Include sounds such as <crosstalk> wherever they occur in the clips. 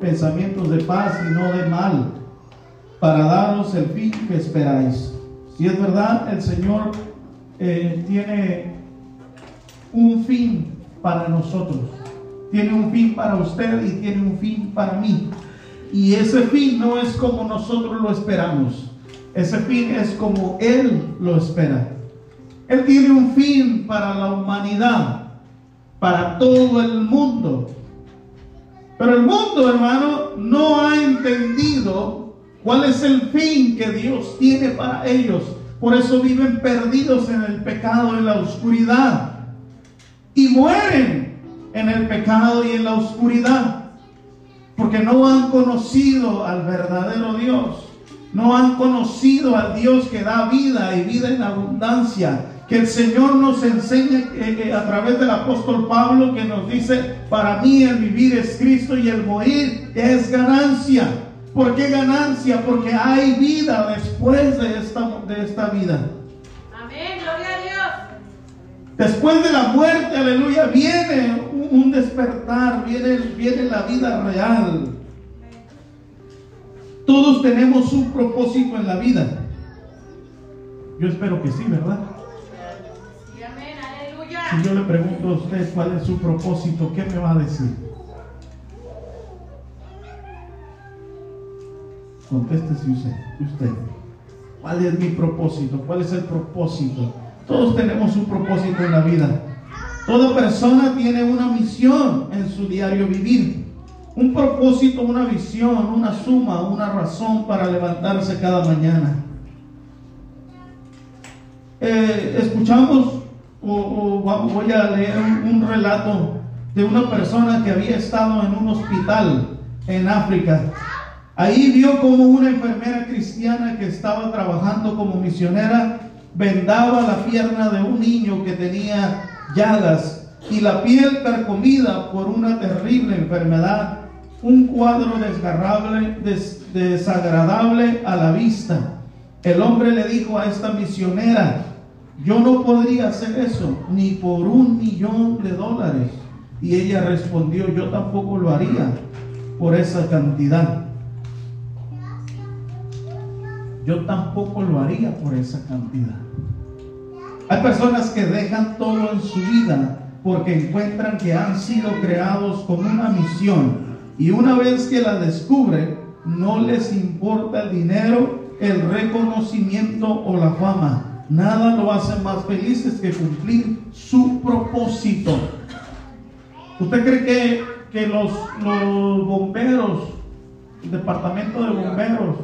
pensamientos de paz y no de mal, para daros el fin que esperáis. Si es verdad, el Señor eh, tiene un fin para nosotros, tiene un fin para usted y tiene un fin para mí. Y ese fin no es como nosotros lo esperamos, ese fin es como Él lo espera. Él tiene un fin para la humanidad, para todo el mundo. Pero el mundo, hermano, no ha entendido cuál es el fin que Dios tiene para ellos. Por eso viven perdidos en el pecado, en la oscuridad. Y mueren en el pecado y en la oscuridad. Porque no han conocido al verdadero Dios. No han conocido al Dios que da vida y vida en abundancia que el Señor nos enseñe eh, eh, a través del apóstol Pablo que nos dice, para mí el vivir es Cristo y el morir es ganancia. ¿Por qué ganancia? Porque hay vida después de esta, de esta vida. Amén, gloria a Dios. Después de la muerte, aleluya, viene un, despertar, viene, viene la vida real. Todos tenemos un propósito en la vida. Yo espero que sí, ¿verdad? Si yo le pregunto a usted cuál es su propósito, ¿qué me va a decir? Contéstese usted, usted. ¿Cuál es mi propósito? ¿Cuál es el propósito? Todos tenemos un propósito en la vida. Toda persona tiene una misión en su diario vivir. Un propósito, una visión, una suma, una razón para levantarse cada mañana. Eh, escuchamos o, voy a leer un, relato de una persona que había estado en un hospital en África. Ahí vio como una enfermera cristiana que estaba trabajando como misionera vendaba la pierna de un niño que tenía llagas y la piel percomida por una terrible enfermedad, un cuadro desgarrable, desagradable a la vista. El hombre le dijo a esta misionera, yo no podría hacer eso ni por un millón de dólares. Y ella respondió, yo tampoco lo haría por esa cantidad. Yo tampoco lo haría por esa cantidad. Hay personas que dejan todo en su vida porque encuentran que han sido creados con una misión y una vez que la descubren, no les importa el dinero, el reconocimiento o la fama Nada lo hace más felices que cumplir su propósito. ¿Usted cree que, los, los bomberos, el departamento de bomberos,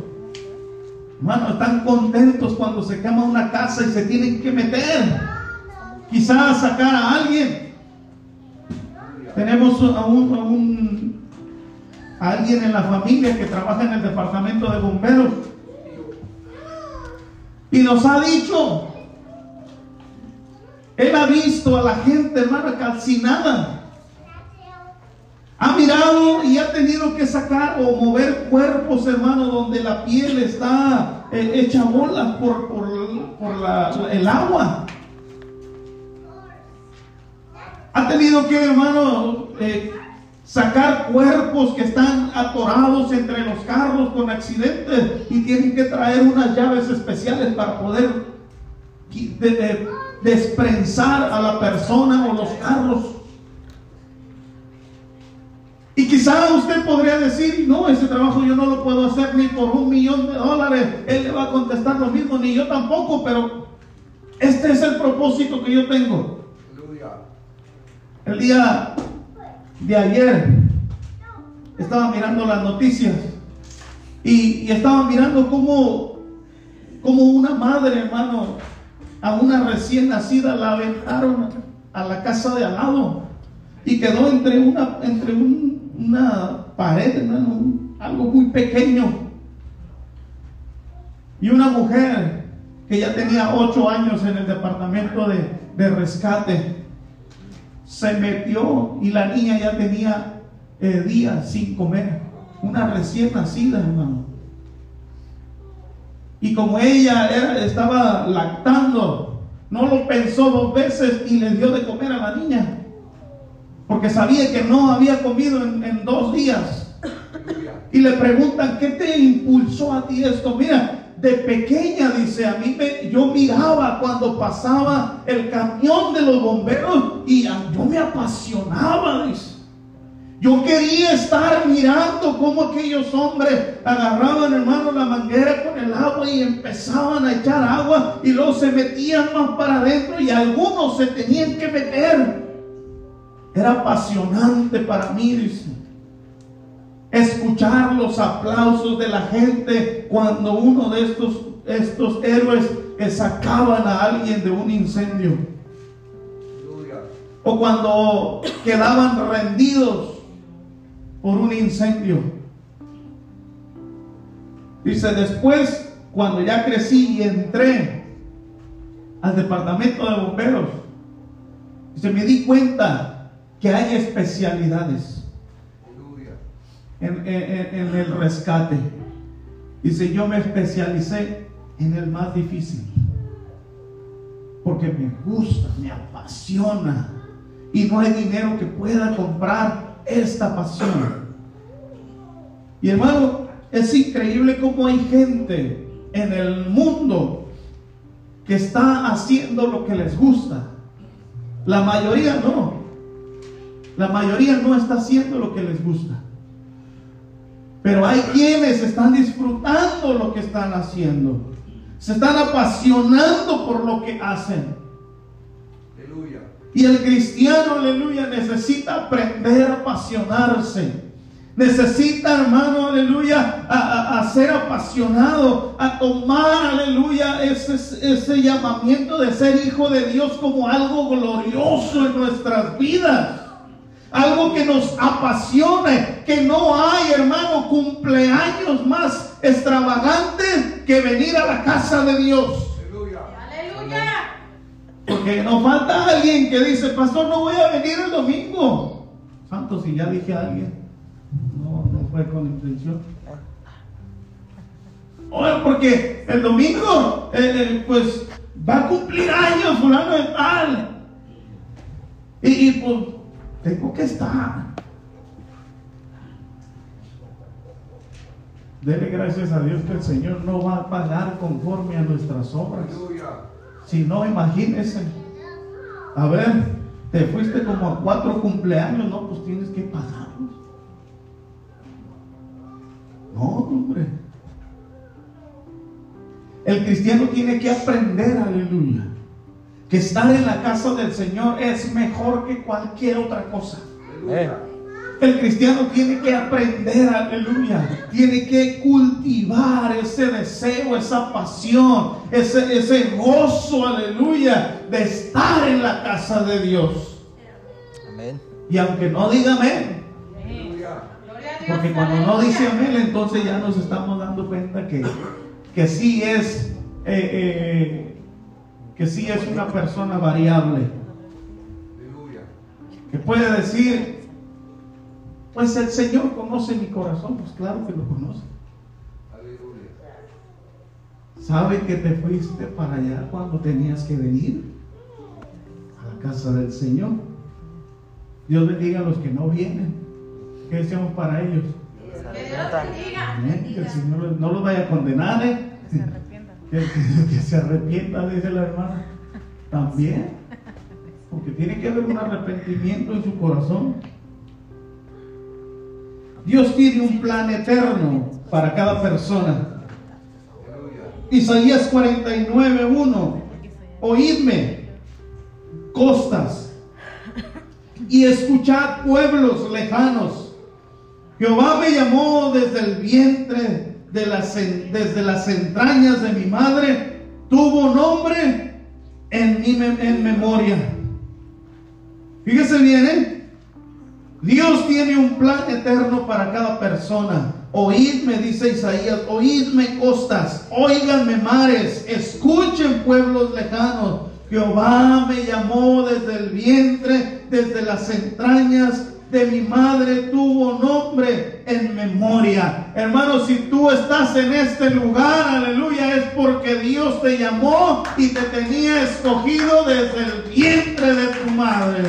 hermano, están contentos cuando se quema una casa y se tienen que meter? Quizás sacar a alguien. Tenemos a un, a un alguien en la familia que trabaja en el departamento de bomberos y nos ha dicho, Él ha visto a la gente, hermana, calcinada. Ha mirado y ha tenido que sacar o mover cuerpos, hermano, donde la piel está eh, hecha bola por, el agua. Ha tenido que, hermano, eh, sacar cuerpos que están atorados entre los carros con accidentes y tienen que traer unas llaves especiales para poder desprensar a la persona o los carros. Y quizá usted podría decir, no, ese trabajo yo no lo puedo hacer ni por un millón de dólares. Él le va a contestar lo mismo, ni yo tampoco, pero este es el propósito que yo tengo. El día de ayer estaba mirando las noticias y, estaba mirando cómo, como una madre, hermano, a una recién nacida la aventaron a la casa de al lado y quedó entre una, entre una pared, hermano, algo muy pequeño. Y una mujer que ya tenía ocho años en el departamento de, de rescate se metió y la niña ya tenía eh, días sin comer. Una recién nacida, hermano. Y como ella estaba lactando, no lo pensó dos veces y le dio de comer a la niña. Porque sabía que no había comido en, en dos días. y le preguntan, ¿qué te impulsó a ti esto? Mira, de pequeña, dice, a mí me, yo miraba cuando pasaba el camión de los bomberos y yo me apasionaba, dice. Yo quería estar mirando cómo aquellos hombres agarraban, hermano, la manguera con el agua y empezaban a echar agua y luego se metían más para adentro y algunos se tenían que meter. Era apasionante para mí, dice. Escuchar los aplausos de la gente cuando uno de estos, estos héroes sacaban a alguien de un incendio. O cuando quedaban rendidos por un incendio. Dice, después, cuando ya crecí y entré al departamento de bomberos, dice, me di cuenta que hay especialidades en, el rescate. Dice, yo me especialicé en el más difícil. Porque me gusta, me apasiona. Y no hay dinero que pueda comprar esta pasión. Y hermano, es increíble cómo hay gente en el mundo que está haciendo lo que les gusta. La mayoría no. La mayoría no está haciendo lo que les gusta. Pero hay quienes están disfrutando lo que están haciendo. Se están apasionando por lo que hacen. Y el cristiano, aleluya, necesita aprender a apasionarse. Necesita, hermano, aleluya, a, ser apasionado, a tomar, aleluya, ese, ese llamamiento de ser hijo de Dios como algo glorioso en nuestras vidas. Algo que nos apasione, que no hay, hermano, cumpleaños más extravagante que venir a la casa de Dios. Porque nos falta alguien que dice, pastor, no voy a venir el domingo. Santo, si ya dije a alguien, no, no fue con intención. Oye, porque el domingo, eh, eh, pues, va a cumplir años fulano de tal. Y, y pues, tengo que estar. Dele gracias a Dios que el Señor no va a pagar conforme a nuestras obras. Si no, imagínese. A ver, te fuiste como a cuatro cumpleaños, no, pues tienes que pagarlos. No, hombre. El cristiano tiene que aprender, aleluya, que estar en la casa del Señor es mejor que cualquier otra cosa. El cristiano tiene que aprender, aleluya. Tiene que cultivar ese deseo, esa pasión, ese, ese gozo, aleluya, de estar en la casa de Dios. Amén. Y aunque no diga amén, porque cuando no dice amén, entonces ya nos estamos dando cuenta que, que sí es, eh, eh, que sí es una persona variable. Que puede decir, pues el Señor conoce mi corazón, pues claro que lo conoce. Sabe que te fuiste para allá cuando tenías que venir a la casa del Señor. Dios bendiga a los que no vienen. ¿Qué decimos para ellos? Que, el Señor no los vaya a condenar, ¿eh? <laughs> Que se arrepienta. dice la hermana. También. Porque tiene que haber un arrepentimiento en su corazón. Dios tiene un plan eterno para cada persona. Isaías 49, 1. Oídme, costas, y escuchad pueblos lejanos. Jehová me llamó desde el vientre, de las, desde las entrañas de mi madre, tuvo nombre en mi en memoria. Fíjese bien, ¿eh? Dios tiene un plan eterno para cada persona. Oídme, dice Isaías, oídme costas, oíganme mares, escuchen pueblos lejanos. Jehová me llamó desde el vientre, desde las entrañas de mi madre tuvo nombre en memoria. Hermano, si tú estás en este lugar, aleluya, es porque Dios te llamó y te tenía escogido desde el vientre de tu madre.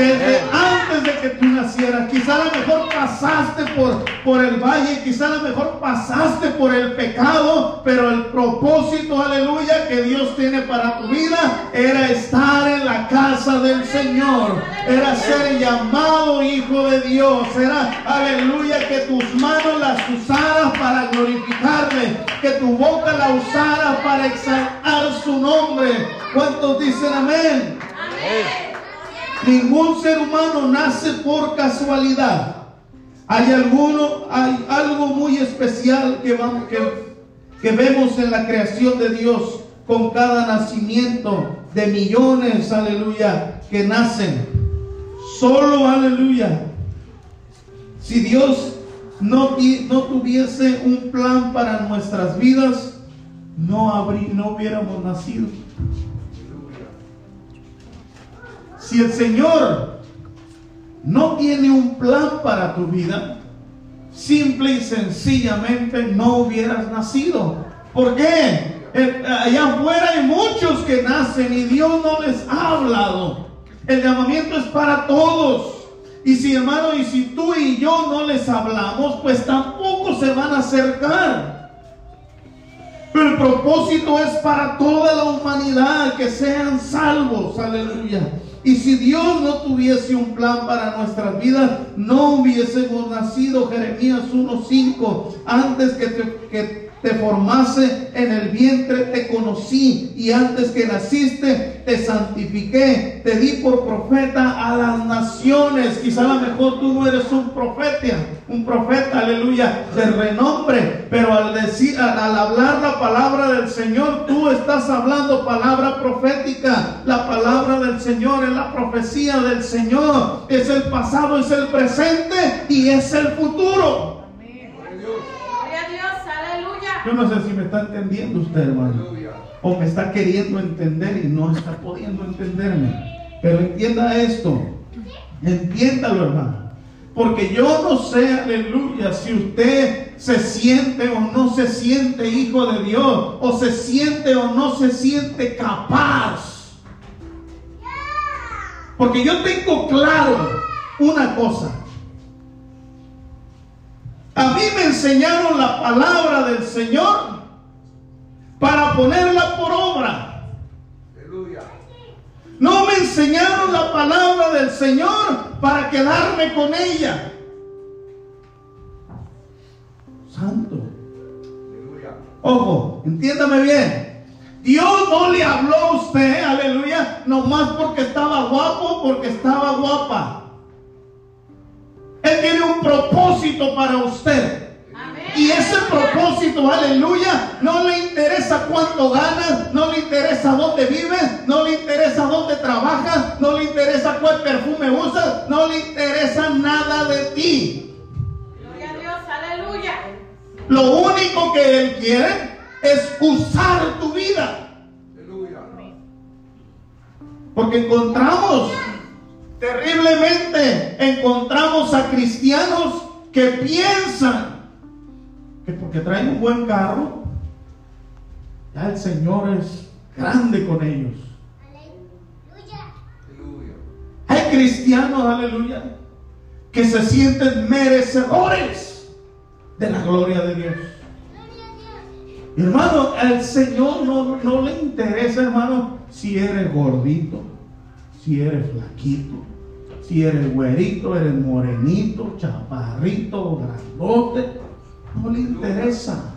Desde antes antes de que tú nacieras. Quizá a lo mejor pasaste por, por el valle, quizá a lo mejor pasaste por el pecado, pero el propósito, aleluya, que Dios tiene para tu vida era estar en la casa del Señor, era ser llamado hijo de Dios, era, aleluya, que tus manos las usaras para glorificarle, que tu boca la usara para exaltar su nombre. ¿Cuántos dicen amén? Amén. Ningún ser humano nace por casualidad. Hay alguno, hay algo muy especial que, vamos, que, que vemos en la creación de Dios con cada nacimiento de millones, aleluya, que nacen. Solo, aleluya. Si Dios no, no tuviese un plan para nuestras vidas, no, habrí- no hubiéramos nacido. Si el Señor no tiene un plan para tu vida, simple y sencillamente no hubieras nacido. ¿Por qué? Eh, allá afuera hay muchos que nacen y Dios no les ha hablado. El llamamiento es para todos. Y si hermano, y si tú y yo no les hablamos, pues tampoco se van a acercar. Pero el propósito es para toda la humanidad, que sean salvos, aleluya. Y si Dios no tuviese un plan para nuestras vidas, no hubiésemos nacido, Jeremías 1.5, antes que te, que te formase en el vientre, te conocí, y antes que naciste, te santifiqué, te di por profeta a las naciones. Quizá a lo mejor tú no eres un profeta, un profeta, aleluya, de renombre, pero al decir, al, al hablar la palabra del Señor, tú estás hablando palabra profética. La palabra del Señor es la profecía del Señor. Es el pasado, es el presente y es el futuro. Gloria a Dios. Aleluya. Yo no sé si me está entendiendo usted, hermano. O me está queriendo entender y no está pudiendo entenderme. Pero entienda esto. Entiéndalo, hermano. Porque yo no sé, aleluya, si usted se siente o no se siente hijo de Dios, o se siente o no se siente capaz. Porque yo tengo claro una cosa. A mí me enseñaron la palabra del Señor para ponerla por obra. Aleluya. No me enseñaron la palabra del Señor para quedarme con ella. Santo. Aleluya. Ojo, entiéndame bien. Dios no le habló a usted, aleluya, nomás porque estaba guapo, porque estaba guapa. Él tiene un propósito para usted. Amén. Y ese propósito, aleluya, no le interesa cuánto ganas, que piensan que porque traen un buen carro, ya el Señor es grande con ellos. Aleluya. Hay cristianos, aleluya, que se sienten merecedores de la gloria de Dios. Hermano, al Señor no, no le interesa, hermano, si eres gordito, si eres flaquito, si eres güerito, eres morenito, chaparrito, grandote. No le interesa.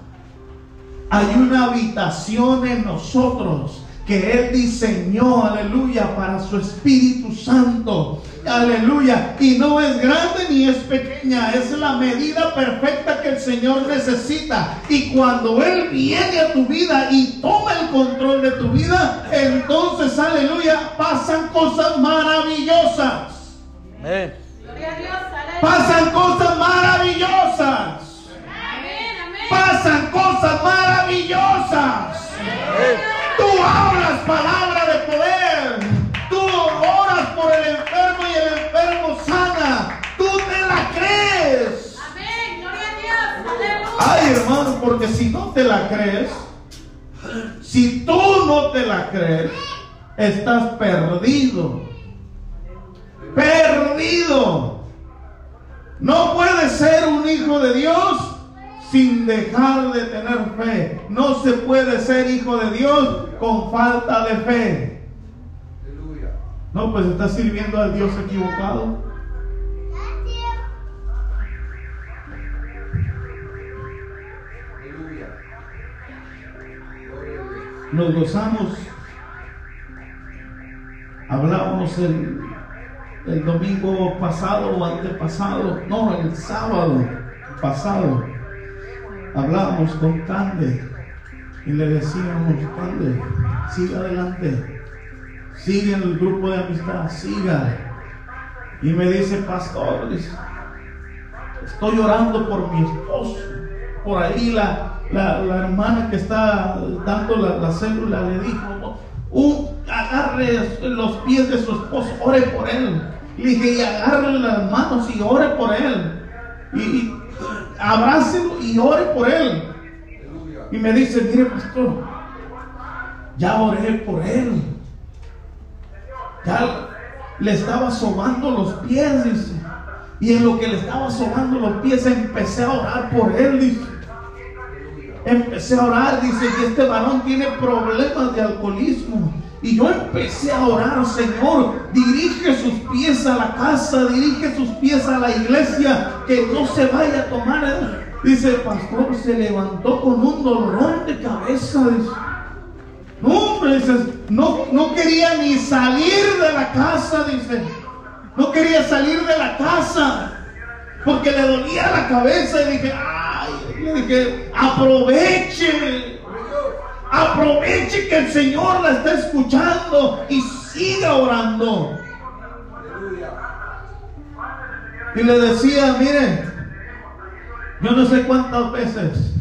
Hay una habitación en nosotros que Él diseñó, aleluya, para su Espíritu Santo. Aleluya. Y no es grande ni es pequeña. Es la medida perfecta que el Señor necesita. Y cuando Él viene a tu vida y toma el control de tu vida, entonces, aleluya, pasan cosas maravillosas. Amén. Gloria a Dios. Aleluya. Pasan cosas maravillosas. Amén. Amén. Pasan cosas maravillosas. Tú hablas palabra de poder. Tú oras por el enfermo y el enfermo sana. Tú te la crees. Amén. Gloria a Dios. Aleluya. Ay, hermano, porque si no te la crees, si tú no te la crees, estás perdido. Perdido. No puede ser un hijo de Dios sin dejar de tener fe. No se puede ser hijo de Dios con falta de fe. Aleluya. No, pues está sirviendo al Dios equivocado. Nos gozamos. Hablábamos el, el domingo pasado o antepasado, no, el sábado pasado. Hablábamos con Cande y le decíamos, Cande, siga adelante, sigue en el grupo de amistad, siga. Y me dice, pastor, estoy orando por mi esposo. Por ahí la, la, la hermana que está dando la, la célula le dijo, "Un- agarre los pies de su esposo, ore por él. Le dije, y agarre las manos y ore por él. Y, y abrácelo y ore por él. Y me dice, mire pastor, ya oré por él. Ya le estaba sobando los pies, dice. Y en lo que le estaba sobando los pies empecé a orar por él, dice. Empecé a orar, dice, y este varón tiene problemas de alcoholismo. Y yo empecé a orar, Señor, dirige sus pies a la casa, dirige sus pies a la iglesia, que no se vaya a tomar. el-". Dice, el pastor se levantó con un dolorón de cabeza, dice. No, hombre, dice, no, no quería ni salir de la casa, dice. No quería salir de la casa porque le dolía la cabeza y dije, ay, le dije, aproveche, aproveche que el Señor la está escuchando y siga orando. Y le decía, mire, yo no sé cuántas veces,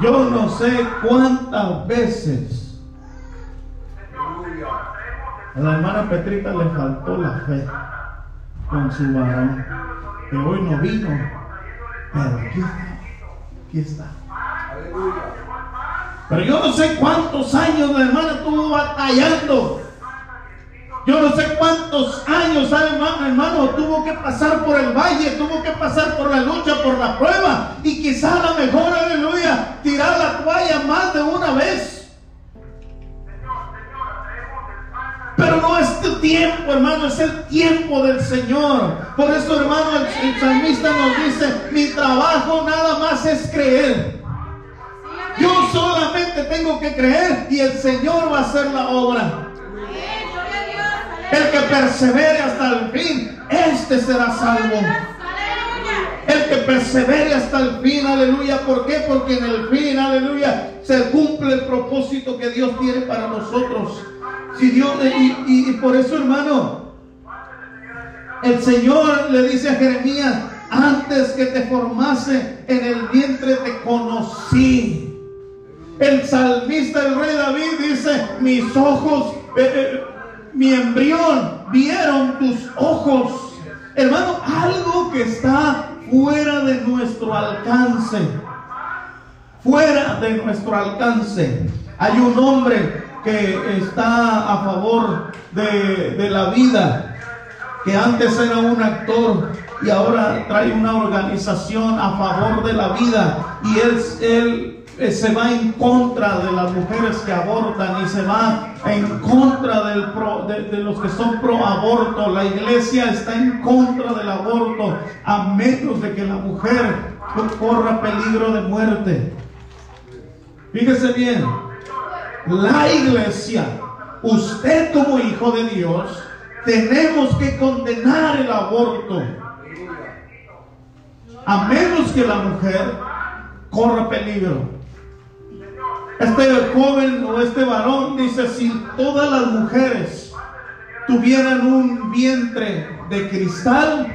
yo no sé cuántas veces a la hermana Petrita le faltó la fe con su varón, que hoy no vino, pero aquí está. Pero yo no sé cuántos años la hermana estuvo batallando. Yo no sé cuántos años, ¿sabe, hermano, hermano, tuvo que pasar por el valle, tuvo que pasar por la lucha, por la prueba. Y quizá a lo mejor, aleluya, tirar la toalla más de una vez. Pero no es tu tiempo, hermano, es el tiempo del Señor. Por eso, hermano, el, el nos dice, mi trabajo nada más es creer. Yo solamente tengo que creer y el Señor va a hacer la obra. El que persevere hasta el fin, este será salvo. El que persevere hasta el fin, aleluya. ¿Por qué? Porque en el fin, aleluya, se cumple el propósito que Dios tiene para nosotros. Si Dios, y por eso, hermano, el Señor le dice a Jeremías, antes que te formase en el vientre te conocí. El salmista, el rey David dice, mis ojos, eh, eh, mi embrión, vieron tus ojos. Hermano, algo que está fuera de nuestro alcance. Fuera de nuestro alcance. Hay un hombre que está a favor de, la vida, que antes era un actor y ahora trae una organización a favor de la vida. Y él, él se va en contra de las mujeres que abortan y se va en contra del pro- de, de los que son pro aborto. La iglesia está en contra del aborto a menos de que la mujer corra peligro de muerte. Fíjese bien, la iglesia, usted como hijo de Dios, tenemos que condenar el aborto. A menos que la mujer corra peligro. Este joven o este varón dice, si todas las mujeres tuvieran un vientre de cristal,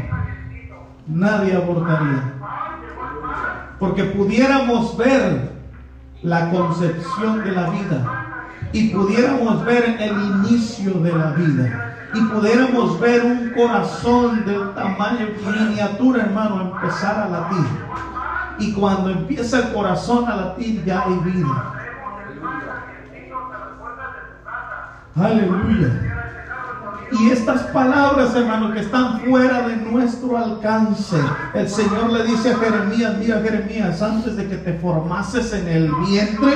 nadie abortaría. Porque pudiéramos ver la concepción de la vida y pudiéramos ver el inicio de la vida y pudiéramos ver un corazón del tamaño miniatura, hermano, empezar a latir. Y cuando empieza el corazón a latir, ya hay vida. Aleluya. Y estas palabras, hermano, que están fuera de nuestro alcance, el Señor le dice a Jeremías, mira Jeremías, antes de que te formases en el vientre,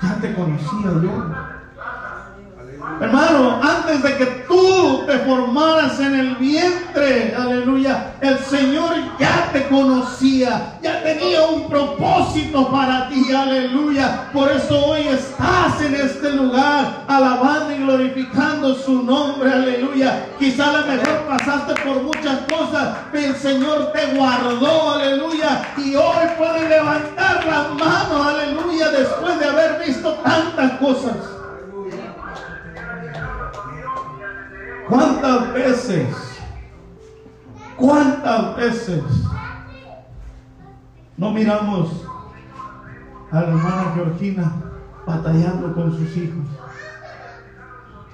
ya te conocía yo. Hermano, antes de que tú te formaras en el vientre, aleluya, el Señor ya te conocía, ya tenía un propósito para ti, aleluya. Por eso hoy estás en este lugar, alabando y glorificando su nombre, aleluya. Quizá a lo mejor pasaste por muchas cosas, pero el Señor te guardó, aleluya. Y hoy puedes levantar las manos, aleluya, después de haber visto tantas cosas. ¿Cuántas veces? ¿Cuántas veces no miramos a la hermana Georgina batallando con sus hijos?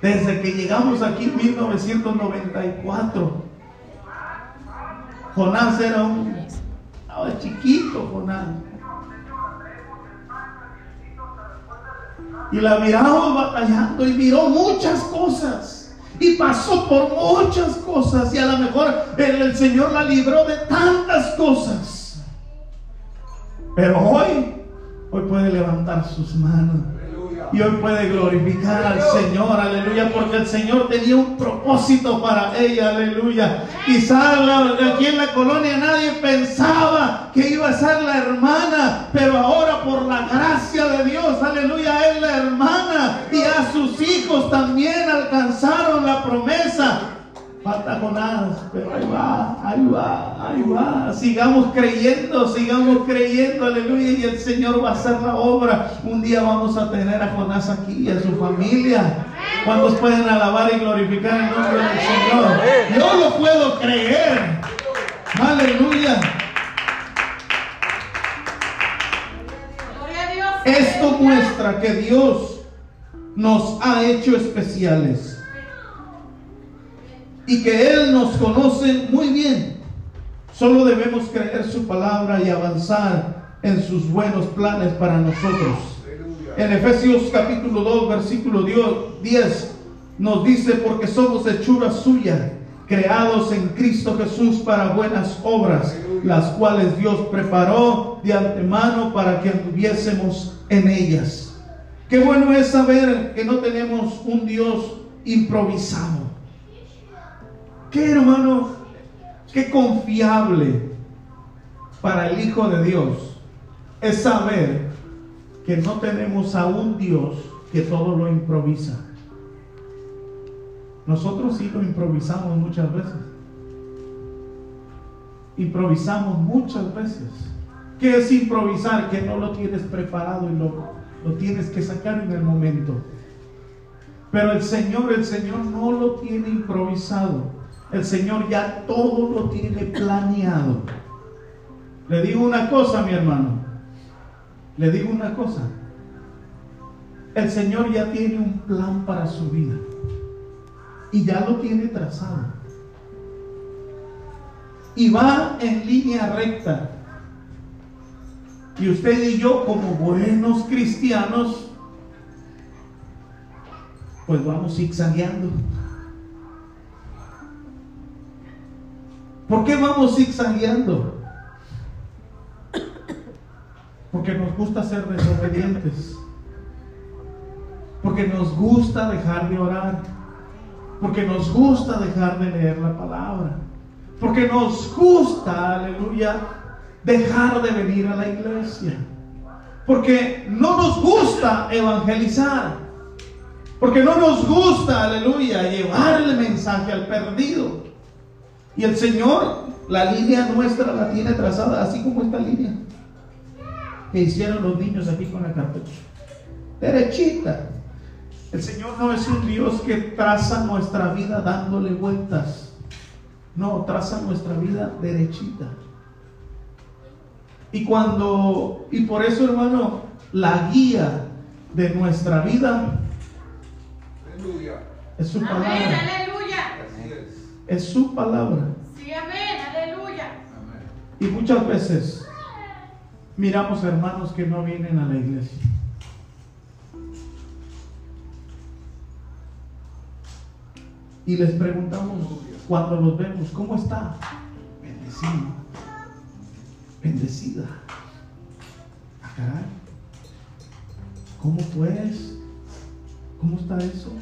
Desde que llegamos aquí en 1994, Jonás era un estaba chiquito, Jonás. Y la miramos batallando y miró muchas cosas. Y pasó por muchas cosas. Y a lo mejor el, el Señor la libró de tantas cosas. Pero hoy, hoy puede levantar sus manos. Y hoy puede glorificar al Señor, aleluya, porque el Señor tenía un propósito para ella, aleluya. Quizás aquí en la colonia nadie pensaba que iba a ser la hermana, pero ahora por la gracia de Dios, aleluya, es la hermana y a sus hijos también alcanzaron la promesa. Jonás, pero ahí va, ahí va, ahí va. Sigamos creyendo, sigamos creyendo, aleluya. Y el Señor va a hacer la obra. Un día vamos a tener a Jonás aquí y a su familia. ¿Cuántos pueden alabar y glorificar el nombre del Señor? Yo lo puedo creer. Aleluya. Esto muestra que Dios nos ha hecho especiales y que Él nos conoce muy bien. Solo debemos creer su palabra y avanzar en sus buenos planes para nosotros. En Efesios capítulo 2, versículo 10 nos dice, porque somos hechura suya, creados en Cristo Jesús para buenas obras, las cuales Dios preparó de antemano para que anduviésemos en ellas. Qué bueno es saber que no tenemos un Dios improvisado. Qué hermano, qué confiable para el Hijo de Dios es saber que no tenemos a un Dios que todo lo improvisa. Nosotros sí lo improvisamos muchas veces. Improvisamos muchas veces. ¿Qué es improvisar? Que no lo tienes preparado y lo, lo tienes que sacar en el momento. Pero el Señor, el Señor no lo tiene improvisado. El Señor ya todo lo tiene planeado. Le digo una cosa, mi hermano. Le digo una cosa. El Señor ya tiene un plan para su vida. Y ya lo tiene trazado. Y va en línea recta. Y usted y yo como buenos cristianos, pues vamos zigzagueando. ¿Por qué vamos zigzagueando? Porque nos gusta ser desobedientes. Porque nos gusta dejar de orar. Porque nos gusta dejar de leer la palabra. Porque nos gusta, aleluya, dejar de venir a la iglesia. Porque no nos gusta evangelizar. Porque no nos gusta, aleluya, llevar el mensaje al perdido. Y el Señor, la línea nuestra la tiene trazada, así como esta línea que hicieron los niños aquí con la carpeta. Derechita. El Señor no es un Dios que traza nuestra vida dándole vueltas. No, traza nuestra vida derechita. Y cuando, y por eso hermano, la guía de nuestra vida Aleluya. es su palabra. Es. Su palabra. Sí, amén, aleluya. Amén. Y muchas veces miramos hermanos que no vienen a la iglesia. y les preguntamos cuando los vemos, ¿cómo está? Bendecido, bendecida. Ah, caray. ¿Cómo pues? ¿Cómo está eso?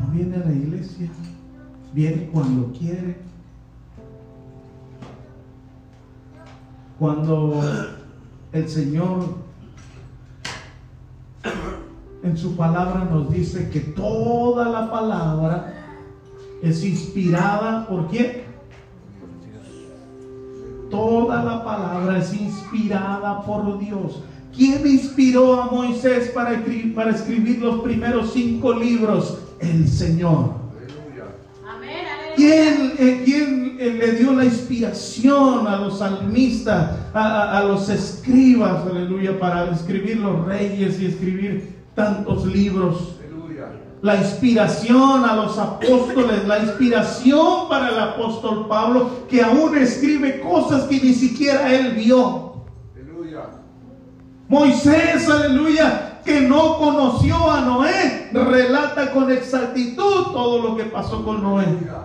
No viene a la iglesia, viene cuando quiere. Cuando el Señor en su palabra nos dice que toda la palabra es inspirada por quién? Toda la palabra es inspirada por Dios. ¿Quién inspiró a Moisés para escribir, para escribir los primeros cinco libros? El Señor. ¿Quién, eh, quién, eh, le dio la inspiración a los salmistas, a, a- a los escribas, aleluya, para escribir los reyes y escribir tantos libros? Aleluya. La inspiración a los apóstoles, la inspiración para el apóstol Pablo, que aún escribe cosas que ni siquiera él vio. Aleluya. Moisés, aleluya, que no conoció a Noé, relata con exactitud todo lo que pasó con Noé. Aleluya.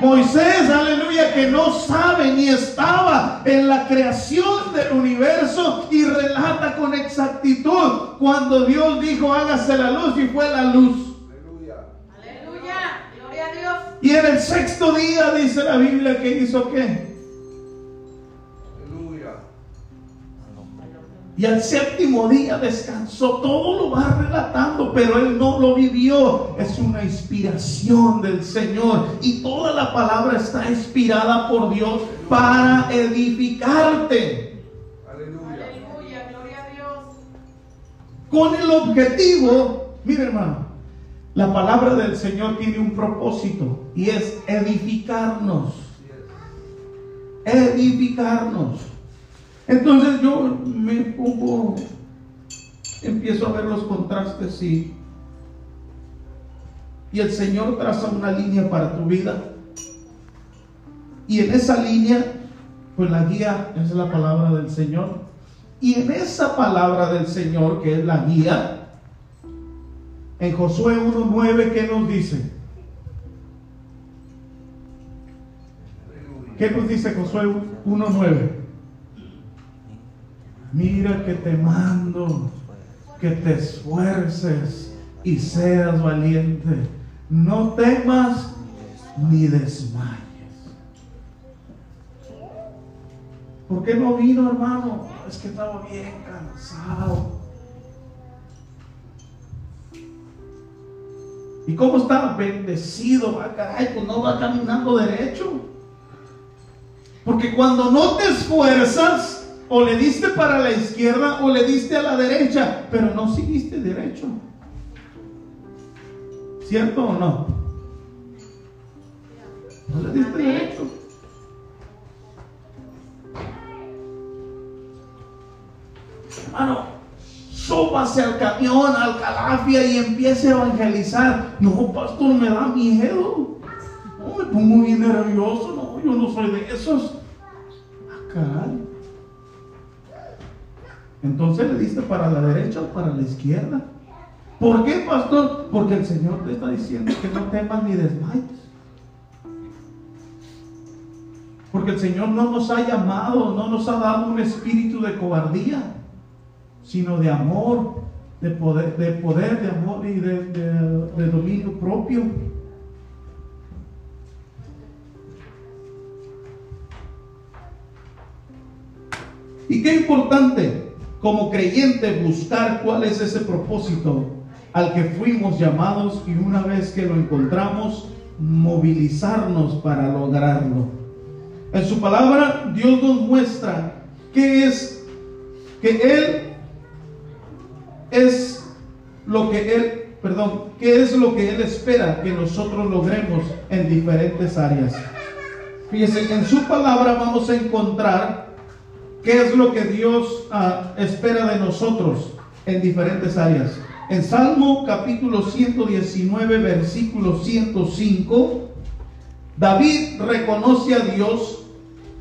Moisés, aleluya, que no sabe ni estaba en la creación del universo y relata con exactitud cuando Dios dijo hágase la luz y fue la luz. Aleluya. Aleluya, gloria a Dios. Y en el sexto día dice la Biblia que hizo qué. Y al séptimo día descansó. Todo lo va relatando, pero él no lo vivió. Es una inspiración del Señor. Y toda la palabra está inspirada por Dios para edificarte. Aleluya. Aleluya, gloria a Dios. Con el objetivo, mire hermano, la palabra del Señor tiene un propósito y es edificarnos. Edificarnos. Entonces yo me pongo, empiezo a ver los contrastes y, y el Señor traza una línea para tu vida. Y en esa línea, pues la guía es la palabra del Señor. Y en esa palabra del Señor, que es la guía, en Josué 1.9, ¿qué nos dice? ¿Qué nos dice Josué 1.9? Mira que te mando que te esfuerces y seas valiente. No temas ni desmayes. ¿Por qué no vino, hermano? Es que estaba bien cansado. ¿Y cómo está? Bendecido, va, caray, pues no va caminando derecho. Porque cuando no te esfuerzas, o le diste para la izquierda o le diste a la derecha, pero no seguiste derecho. ¿Cierto o no? No le diste derecho. Hermano, súbase al camión, al calafia y empiece a evangelizar. No, pastor, me da miedo. No, me pongo bien nervioso. No, yo no soy de esos. Ah, caray. Entonces le diste para la derecha o para la izquierda. ¿Por qué, pastor? Porque el Señor te está diciendo que no temas ni desmayes. Porque el Señor no nos ha llamado, no nos ha dado un espíritu de cobardía, sino de amor, de poder, de, poder, de amor y de, de- dominio propio. Y qué importante como creyente buscar cuál es ese propósito al que fuimos llamados y una vez que lo encontramos, movilizarnos para lograrlo. En su palabra, Dios nos muestra qué es que Él es lo que Él, perdón, qué es lo que Él espera que nosotros logremos en diferentes áreas. Fíjese que en su palabra vamos a encontrar qué es lo que Dios ah, espera de nosotros en diferentes áreas. En Salmo capítulo 119, versículo 105, David reconoce a Dios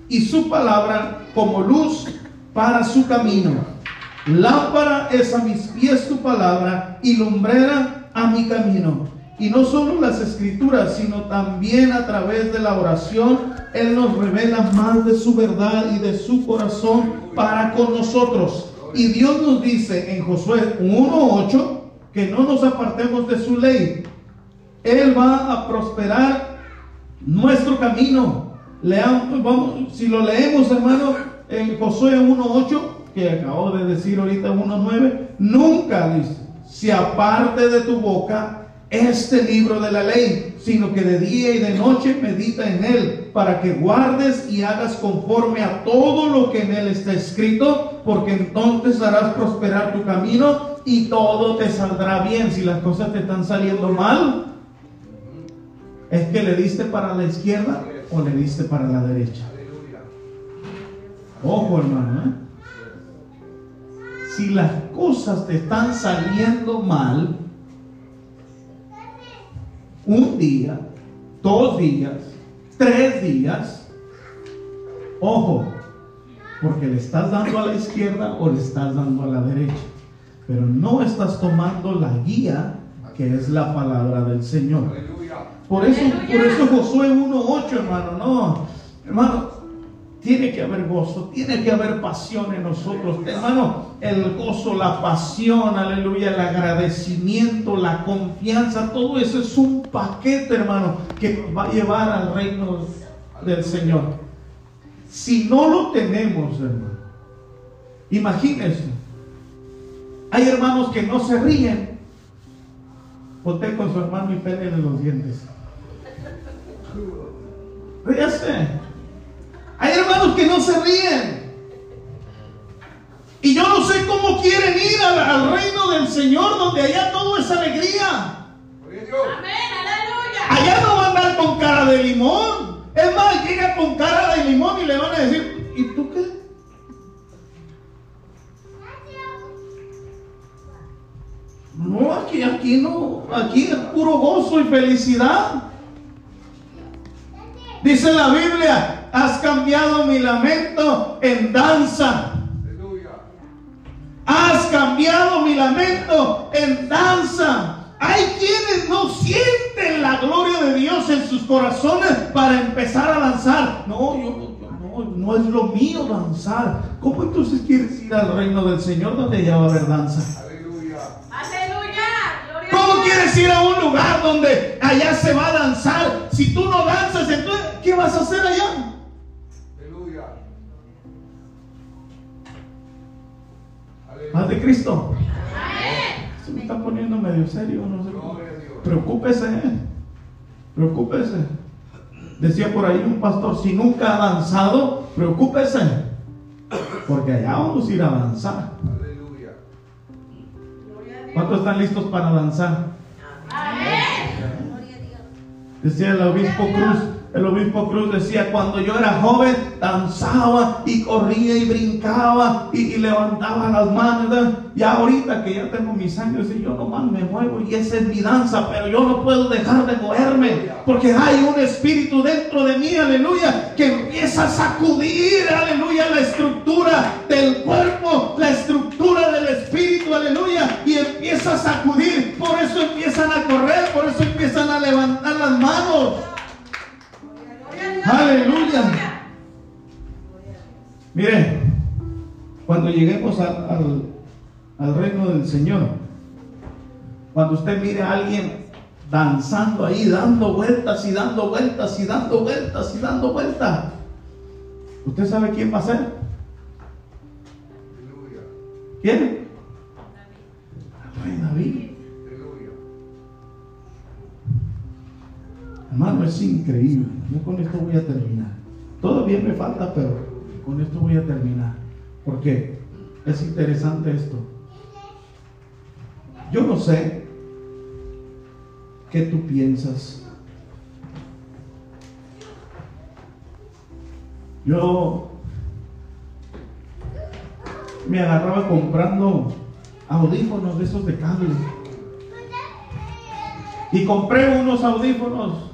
y su palabra como luz para su camino. Lámpara es a mis pies tu palabra y lumbrera a mi camino. Y no solo las escrituras, sino también a través de la oración, Él nos revela más de su verdad y de su corazón para con nosotros. Y Dios nos dice en Josué 1.8 que no nos apartemos de su ley. Él va a prosperar nuestro camino. Leamos, vamos, si lo leemos, hermano, en Josué 1.8, que acabo de decir ahorita 1.9, nunca dice, se aparte de tu boca este libro de la ley, sino que de día y de noche medita en él, para que guardes y hagas conforme a todo lo que en él está escrito, porque entonces harás prosperar tu camino y todo te saldrá bien. Si las cosas te están saliendo mal, es que le diste para la izquierda o le diste para la derecha. Ojo, hermano, ¿eh? Si las cosas te están saliendo mal, un día, dos días, tres días, ojo, porque le estás dando a la izquierda o le estás dando a la derecha, pero no estás tomando la guía que es la palabra del Señor. Por eso, por eso Josué 1.8, hermano, no, hermano, tiene que haber gozo, tiene que haber pasión en nosotros, hermano, el gozo, la pasión, aleluya, el agradecimiento, la confianza, todo eso es un paquete, hermano, que nos va a llevar al reino del Señor. Si no lo tenemos, hermano, imagínense, hay hermanos que no se ríen, Voltea con su hermano y pégale los dientes. Ríase. Hay hermanos que no se ríen. Y yo no sé cómo quieren ir al, al reino del Señor donde allá todo es alegría. Amén, aleluya. Allá no va a andar con cara de limón. Es más, llega con cara de limón y le van a decir, ¿y tú qué? No, aquí, aquí no, aquí es puro gozo y felicidad. Dice la Biblia, has cambiado mi lamento en danza. Aleluya. Has cambiado mi lamento en danza. Hay quienes no sienten la gloria de Dios en sus corazones para empezar a danzar. No, yo, yo no, no es lo mío danzar. ¿Cómo entonces quieres ir al reino del Señor donde ya va a haber danza? Aleluya. ¿Cómo quieres ir a un lugar donde allá se va a danzar? Si tú no danzas, entonces, ¿qué vas a hacer allá? Paz de. Cristo. Se me está poniendo medio serio, no sé. A Dios. Preocúpese, preocúpese. Decía por ahí un pastor, si nunca ha danzado, preocúpese, porque allá vamos a ir a danzar. Aleluya. Gloria a Dios. ¿Cuántos están listos para danzar? Amén. Decía el obispo Cruz, el obispo Cruz decía, cuando yo era joven, danzaba y corría y brincaba y, levantaba las manos. Y ahorita que ya tengo mis años y yo nomás me muevo y esa es mi danza, pero yo no puedo dejar de moverme porque hay un espíritu dentro de mí, aleluya, que empieza a sacudir, aleluya, la estructura del cuerpo, la estructura del espíritu, aleluya, y empieza a sacudir. Por eso empiezan a correr, por eso empiezan a levantar las manos. Aleluya. Mire, cuando lleguemos al, al- al reino del Señor, cuando usted mire a alguien danzando ahí, dando vueltas y dando vueltas y dando vueltas y dando vueltas, ¿usted sabe quién va a ser? ¿Quién? Increíble. Yo con esto voy a terminar. Todavía me falta, pero con esto voy a terminar. Porque es interesante esto. Yo no sé qué tú piensas. Yo me agarraba comprando audífonos de esos de cable. Y compré unos audífonos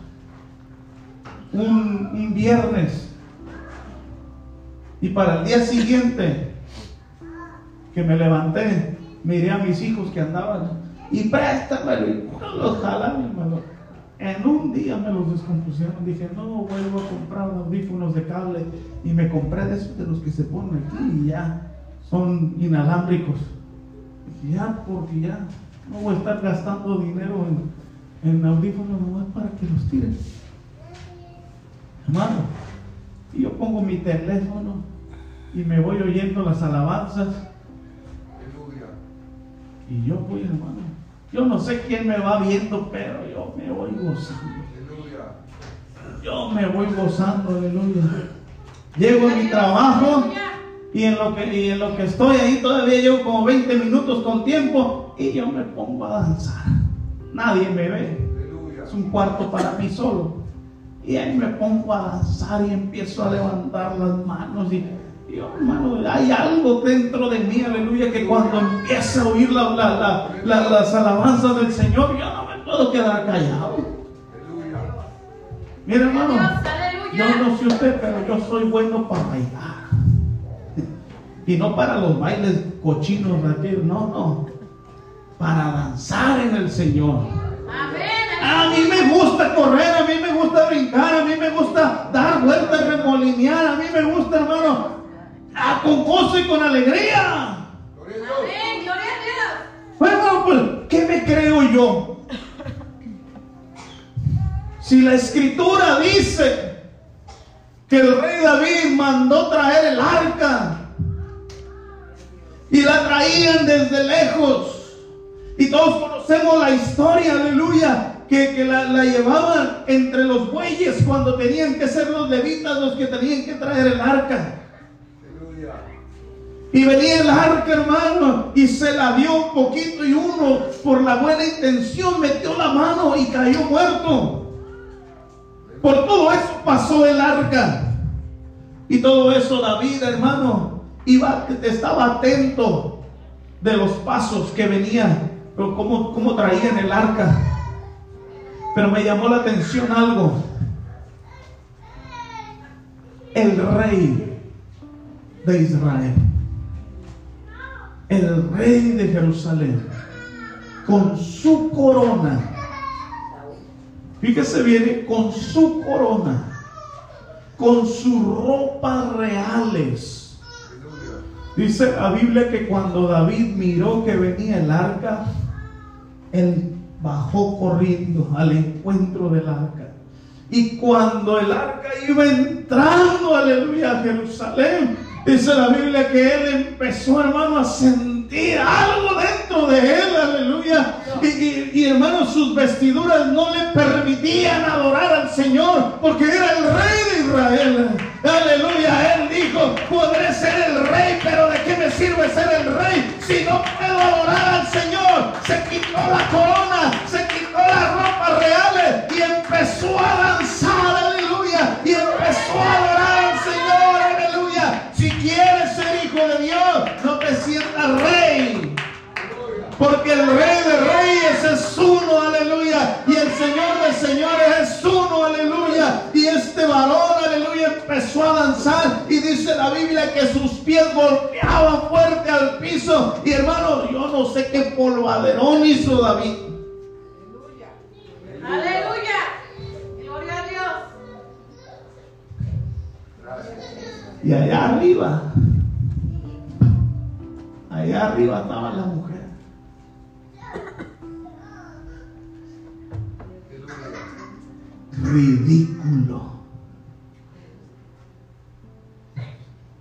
un, un viernes. Y para el día siguiente que me levanté, miré a mis hijos que andaban y préstamelo. Y los jalaron. En un día me los descompusieron. Dije, no, vuelvo a comprar audífonos de cable. Y me compré de esos de los que se ponen aquí y ya son inalámbricos. Dije, ya, porque ya no voy a estar gastando dinero en, en audífonos nomás para que los tiren. Hermano, y yo pongo mi teléfono y me voy oyendo las alabanzas Aleluya. y yo voy, hermano. Yo no sé quién me va viendo, pero yo me voy gozando. Aleluya. Yo me voy gozando, aleluya. Llego a mi trabajo y en lo que, y en lo que estoy ahí todavía llevo como 20 minutos con tiempo y yo me pongo a danzar. Nadie me ve. Es un cuarto para mí solo. Y ahí me pongo a danzar y empiezo a levantar las manos. Y, y, oh, hermano, hay algo dentro de mí, aleluya, que cuando empieza a oír la- la- la- la- las alabanzas del Señor, yo no me puedo quedar callado. Mira, hermano, yo no sé usted, pero yo soy bueno para bailar. <laughs> Y no para los bailes cochinos, no, no. Para danzar en el Señor. A mí me gusta correr, a mí me gusta brincar, a mí me gusta dar vueltas, remolinear, a mí me gusta, hermano, a- con gozo y con alegría. Gloria a Dios. Amén. Gloria a Dios. Bueno, pues, ¿qué me creo yo? Si la escritura dice que el rey David mandó traer el arca y la traían desde lejos, y todos conocemos la historia, aleluya, que, la, llevaban entre los bueyes cuando tenían que ser los levitas los que tenían que traer el arca. Y venía el arca, hermano, y se la dio un poquito y uno, por la buena intención, metió la mano y cayó muerto. Por todo eso pasó el arca. Y todo eso David, hermano, iba, estaba atento de los pasos que venían, pero cómo, cómo traían el arca. Pero me llamó la atención algo. El rey de Israel el rey de Jerusalén con su corona. Fíjese bien, con su corona, con sus ropas reales. Dice la Biblia que cuando David miró que venía el arca, él bajó corriendo al encuentro del arca. Y cuando el arca iba entrando, aleluya, a Jerusalén, dice la Biblia que él empezó, hermano, a sentir algo dentro de él, aleluya. Y, y, hermano, sus vestiduras no le permitían adorar al Señor, porque era el rey de Israel. Aleluya, él dijo, podré ser el rey, pero ¿de qué me sirve ser el rey si no puedo adorar al Señor? Se quitó la corona, se quitó las ropas reales y empezó a danzar, aleluya, y empezó a adorar al Señor, aleluya. Si quieres ser hijo de Dios, no te sientas rey. Porque el rey de reyes es uno, aleluya. Y el Señor de señores es uno, aleluya. Y este varón, aleluya, empezó a danzar. Y dice la Biblia que sus pies golpeaban fuerte al piso. Y hermano, yo no sé qué polvaderón hizo David. Aleluya. Gloria a Dios. Y allá arriba, allá arriba estaba la mujer. Ridículo.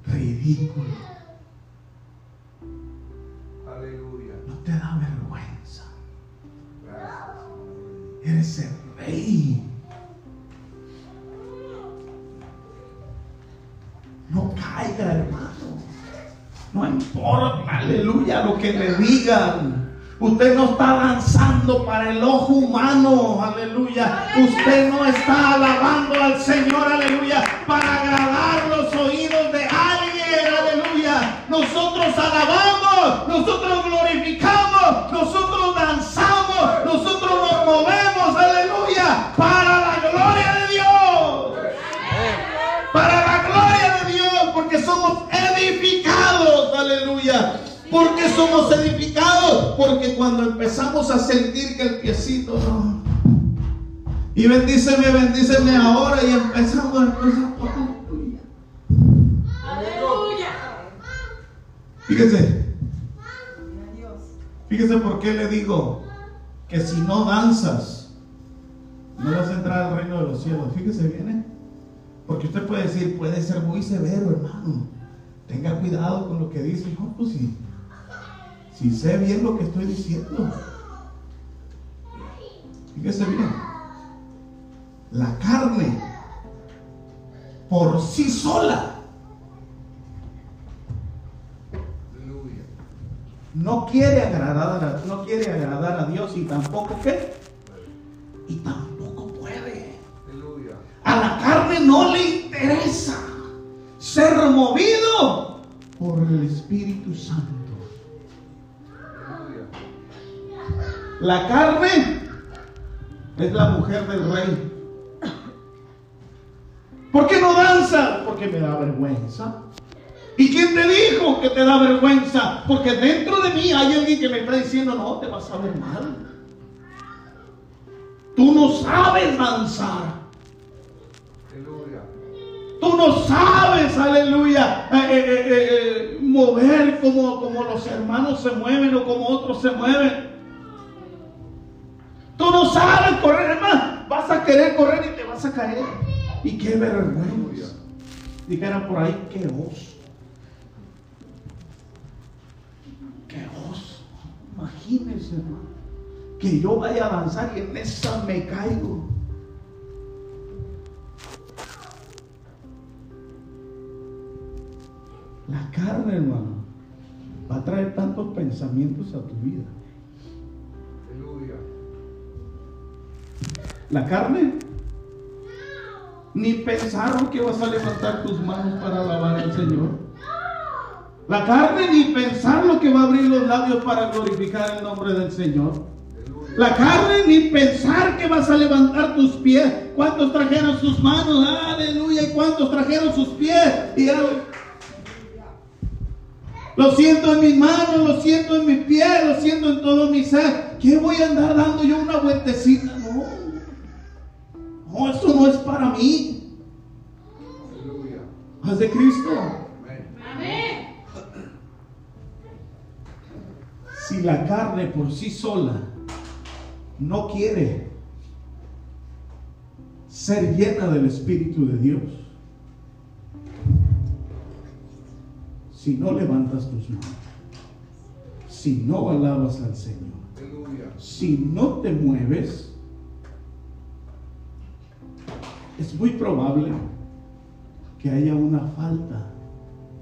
Ridículo. Aleluya. No te da vergüenza. Gracias. Eres el rey. No caiga, hermano. No importa, aleluya, lo que le digan. Usted no está danzando para el ojo humano, aleluya. Usted no está alabando al Señor, aleluya, para agradar los oídos de alguien, aleluya. Nosotros alabamos, nosotros glorificamos, nosotros danzamos, nosotros nos movemos, aleluya, para la gloria de Dios. Para la gloria de Dios, somos edificados. Porque cuando empezamos a sentir que el piecito no. Y bendíceme, bendíceme ahora y empezamos a empezar. aleluya. Fíjese, fíjese por qué le digo que si no danzas, no vas a entrar al reino de los cielos. Fíjese bien, ¿eh? Porque usted puede decir, puede ser muy severo, hermano. Tenga cuidado con lo que dice. No, pues si, si sé bien lo que estoy diciendo. Fíjese bien. La carne por sí sola no quiere agradar a, no quiere agradar a Dios y tampoco qué y tampoco puede a la carne no le interesa ser movido por el Espíritu Santo la carne es la mujer del rey ¿por qué no danza? porque me da vergüenza ¿Y quién te dijo que te da vergüenza? Porque dentro de mí hay alguien que me está diciendo, no, te vas a ver mal. Tú no sabes danzar. Aleluya. Tú no sabes, aleluya, eh, eh, eh, mover como, como los hermanos se mueven o como otros se mueven. No sabes correr, hermano. Vas a querer correr y te vas a caer. Y qué vergüenza. Dijeran por ahí, qué oso. Qué oso. Imagínense, hermano. Que yo vaya a danzar y en esa me caigo. La carne, hermano, va a traer tantos pensamientos a tu vida. La carne, ni pensaron que vas a levantar tus manos para alabar al Señor. La carne, ni pensar lo que va a abrir los labios para glorificar el nombre del Señor. La carne, ni pensar que vas a levantar tus pies. ¿Cuántos trajeron sus manos? Aleluya. ¿Y cuántos trajeron sus pies? Lo siento en mis manos, lo siento en mis pies, lo siento en todo mi ser. ¿Qué voy a andar dando yo una vueltecita? No. No, eso no es para mí. Aleluya. Haz de Cristo. Amén. Si la carne por sí sola no quiere ser llena del Espíritu de Dios, si no levantas tus manos, si no alabas al Señor, si no te mueves, es muy probable que haya una falta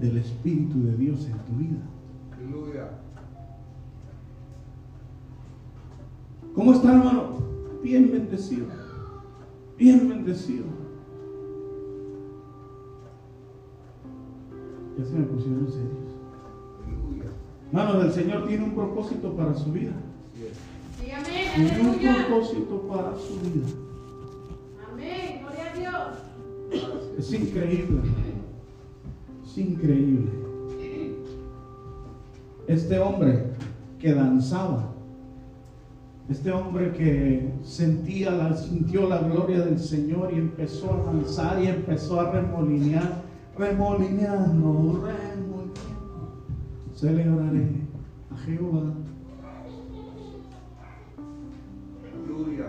del Espíritu de Dios en tu vida. Aleluya. ¿Cómo está, hermano? Bien bendecido. Bien bendecido. Ya se me pusieron serios. Aleluya. Hermano, el Señor tiene un propósito para su vida. Tiene un propósito para su vida. Es increíble. Es increíble. Este hombre que danzaba, este hombre que sentía la, sintió la gloria del Señor y empezó a danzar y empezó a remolinear, remolineando, remolineando. Celebraré a Jehová. Aleluya.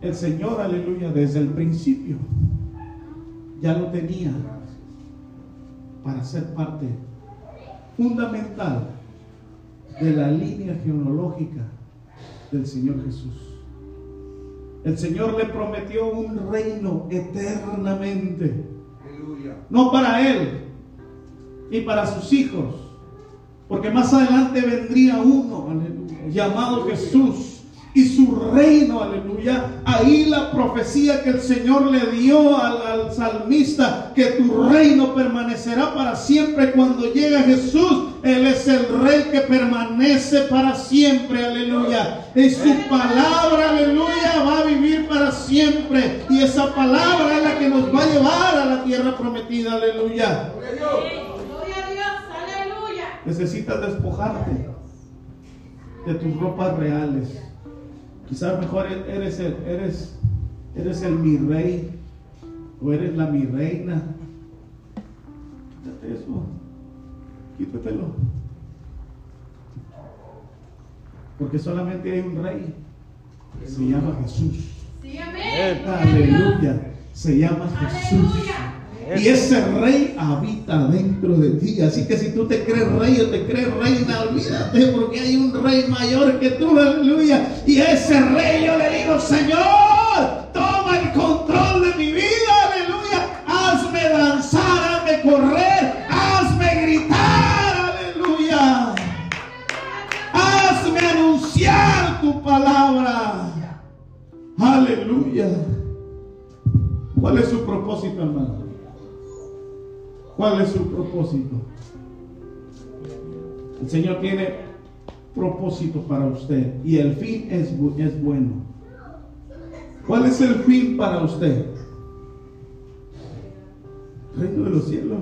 El Señor, aleluya, desde el principio ya lo tenía para ser parte fundamental de la línea genealógica del Señor Jesús. El Señor le prometió un reino eternamente, Aleluya. no para él ni para sus hijos, porque más adelante vendría uno, aleluya, llamado Jesús. Y su reino, aleluya. Ahí la profecía que el Señor le dio al, al salmista, que tu reino permanecerá para siempre. Cuando llega Jesús, Él es el rey que permanece para siempre, aleluya. Y su palabra, aleluya, va a vivir para siempre. Y esa palabra es la que nos va a llevar a la tierra prometida. Aleluya. Necesitas despojarte de tus ropas reales. Quizás mejor e-, eres el, eres, eres el mi rey o eres la mi reina. Quítate eso. Quítatelo. Porque solamente hay un rey. Se llama Jesús. Sí, amén. Aleluya. Se llama Jesús. Aleluya. Y ese rey habita dentro de ti. Así que si tú te crees rey o te crees reina, olvídate porque hay un rey mayor que tú, aleluya. Y ese rey yo le digo, Señor, toma el control de mi vida, aleluya. Hazme danzar, hazme correr, hazme gritar, aleluya. Hazme anunciar tu palabra. Aleluya. ¿Cuál es su propósito, hermano? ¿Cuál es su propósito? El Señor tiene propósito para usted y el fin es, es bueno. ¿Cuál es el fin para usted? Reino de los cielos.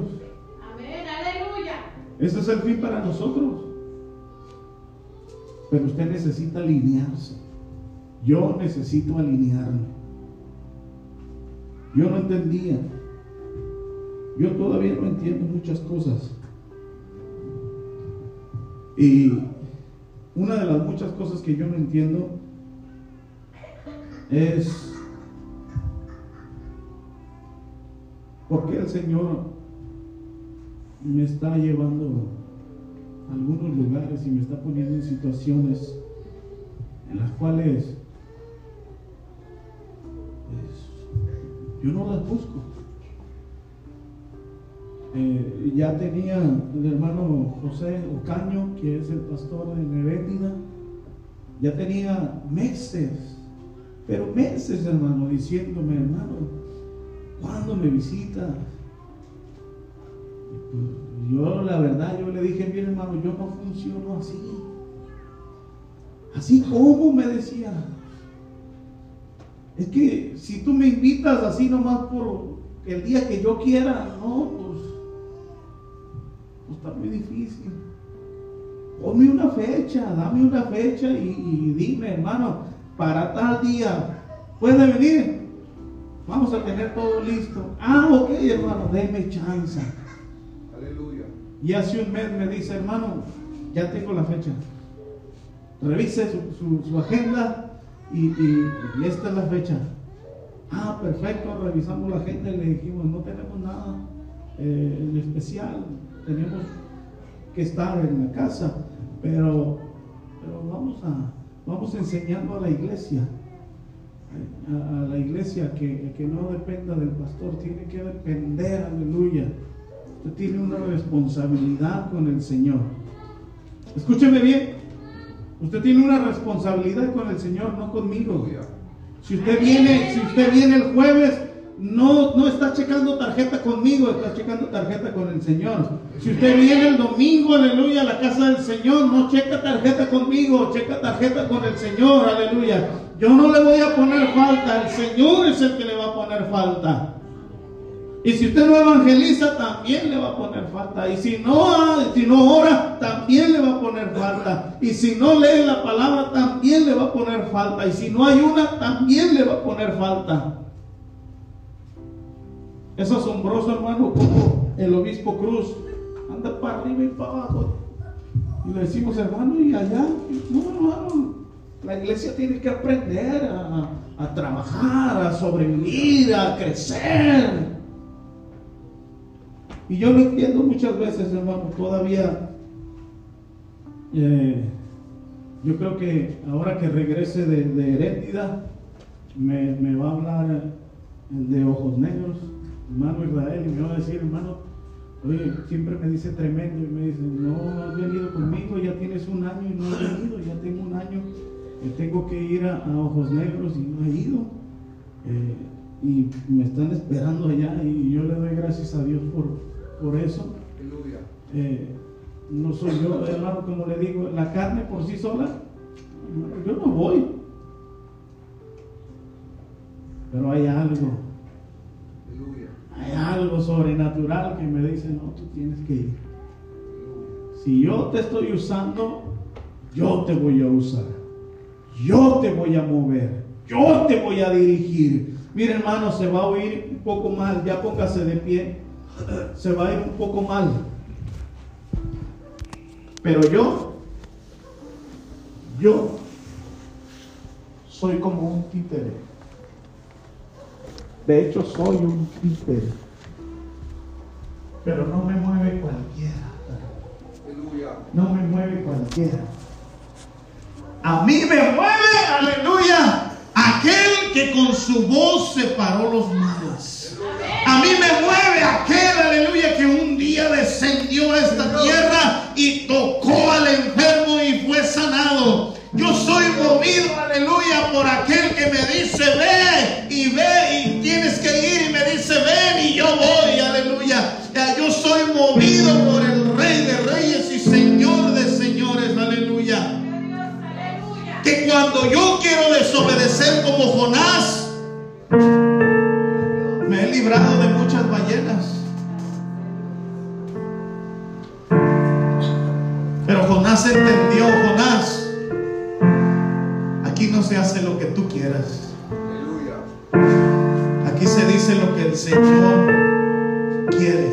Amén. Aleluya. Ese es el fin para nosotros. Pero usted necesita alinearse. Yo necesito alinearme. Yo no entendía. Yo todavía no entiendo muchas cosas. Y una de las muchas cosas que yo no entiendo es por qué el Señor me está llevando a algunos lugares y me está poniendo en situaciones en las cuales pues, yo no las busco. Eh, ya tenía el hermano José Ocaño, que es el pastor de Nerétida, ya tenía meses, pero meses, hermano, diciéndome, hermano, ¿cuándo me visitas? Yo, la verdad, yo le dije, mire hermano, yo no funciono así. Así como me decía. Es que si tú me invitas así nomás por el día que yo quiera, no, está muy difícil. Ponme una fecha, dame una fecha y, y dime, hermano, para tal día, ¿puede venir? Vamos a tener todo listo. Ah, ok, hermano, déme chance. Aleluya. Y hace un mes me dice, hermano, ya tengo la fecha. Revise su, su- su agenda y, y- y esta es la fecha. Ah, perfecto, revisamos la agenda y le dijimos, no tenemos nada eh, en especial, tenemos que estar en la casa, pero, pero vamos, a, vamos enseñando a la iglesia, a, la iglesia que, que no dependa del pastor, tiene que depender, aleluya. Usted tiene una responsabilidad con el Señor. Escúcheme bien. Usted tiene una responsabilidad con el Señor, no conmigo. Si usted viene, si usted viene el jueves, no, no está checando tarjeta conmigo, está checando tarjeta con el Señor. Si usted viene el domingo, aleluya, a la casa del Señor, no checa tarjeta conmigo, checa tarjeta con el Señor, aleluya. Yo no le voy a poner falta, el Señor es el que le va a poner falta. Y si usted no evangeliza, también le va a poner falta. Y si no, si no ora, también le va a poner falta. Y si no lee la palabra, también le va a poner falta. Y si no ayuna, también le va a poner falta. Es asombroso, hermano, como el obispo Cruz anda para arriba y para abajo. Y le decimos, hermano, y allá, no, hermano, la iglesia tiene que aprender a, trabajar, a sobrevivir, a crecer. Y yo lo entiendo muchas veces, hermano, todavía. eh, yo creo que ahora que regrese de, de Heréndida, me, va a hablar de ojos negros, hermano Israel, y me va a decir, hermano, oye, siempre me dice tremendo, y me dice, no has venido conmigo, ya tienes un año y no has venido, ya tengo un año, eh, tengo que ir a, a ojos negros y no he ido. Eh, y me están esperando allá y yo le doy gracias a Dios por, por eso. Eh, no soy yo, hermano, como le digo, la carne por sí sola, yo no voy. Pero hay algo. Hay algo sobrenatural que me dice, no, tú tienes que ir. Si yo te estoy usando, yo te voy a usar, yo te voy a mover, yo te voy a dirigir. Mire hermano, se va a oír un poco mal, ya póngase de pie, se va a ir un poco mal. Pero yo, yo soy como un títere. De hecho, soy un títere. Pero no me mueve cualquiera. No me mueve cualquiera. A mí me mueve, aleluya, aquel que con su voz separó los mares. A mí me mueve aquel, aleluya, que un día descendió a esta tierra y tocó al enfermo y fue sanado. Yo soy movido, aleluya, por aquel yo quiero desobedecer como Jonás, me he librado de muchas ballenas. Pero Jonás entendió, Jonás, aquí no se hace lo que tú quieras. Aquí se dice lo que el Señor quiere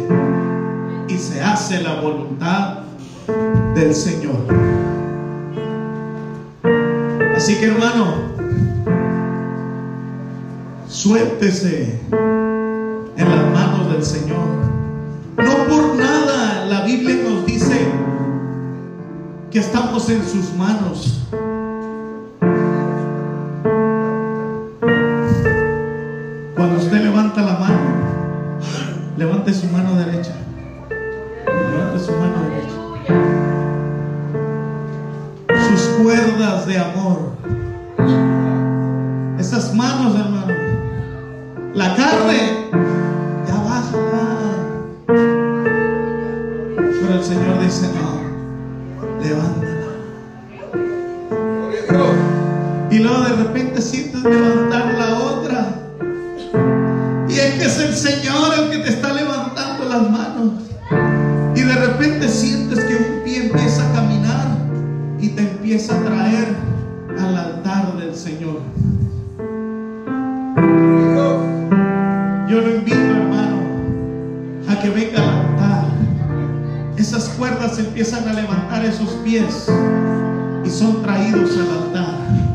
y se hace la voluntad del Señor. Así que hermano, suéltese en las manos del Señor. No por nada la Biblia nos dice que estamos en sus manos. Levantar esos pies y son traídos al altar.